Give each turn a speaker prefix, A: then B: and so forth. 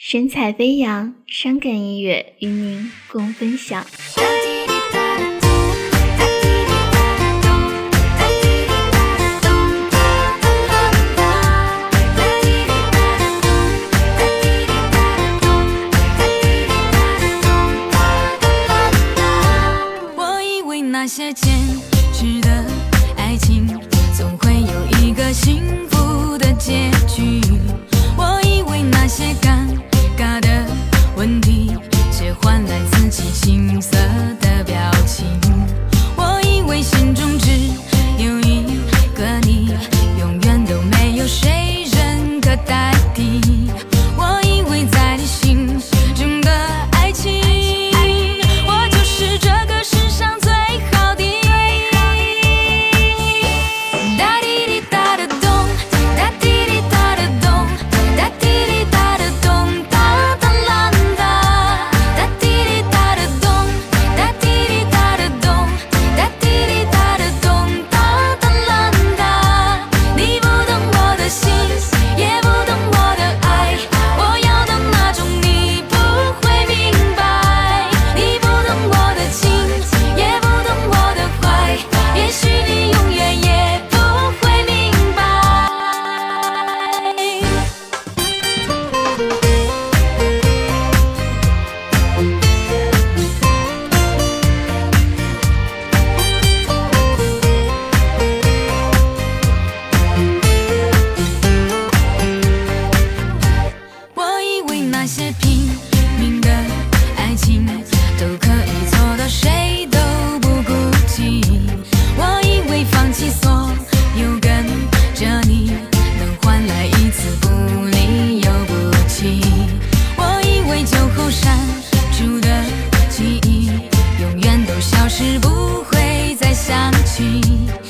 A: 神采飞扬，伤感音乐与您共分享。
B: 我以为那些坚持的爱情，总会有一个幸福的结局。些拼命的爱情都可以做到谁都不顾及我以为放弃所有跟着你能换来一次不离又不弃我以为酒后删除的记忆永远都消失不会再想起。